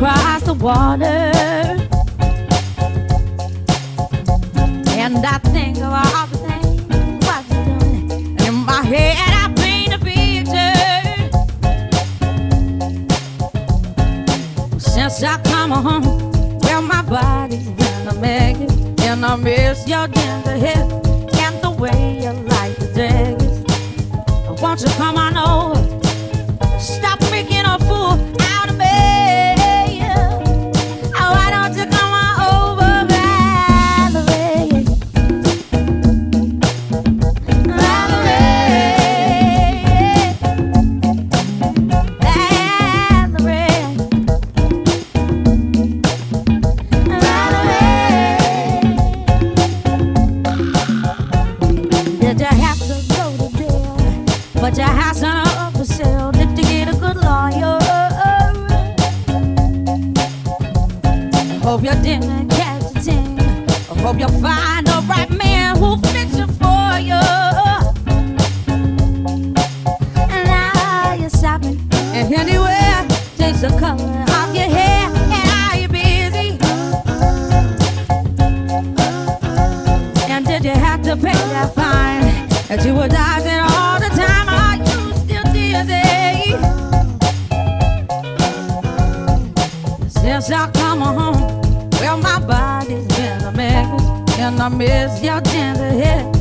across the water. And I think of all the things you're doing. In my head, I paint a picture. Since I come home, well, my body's been a maggot. And I miss your gentle hip and the way you like the daggers. Won't you come Catch. I hope you find the right man who fits you for you. And now you're shopping. And anywhere, change the color of your hair. And are you busy? And did you have to pay that fine? That you were dodging all the time. Are you still dizzy? Since I come home, well, my body's been a mess. And I miss your tender head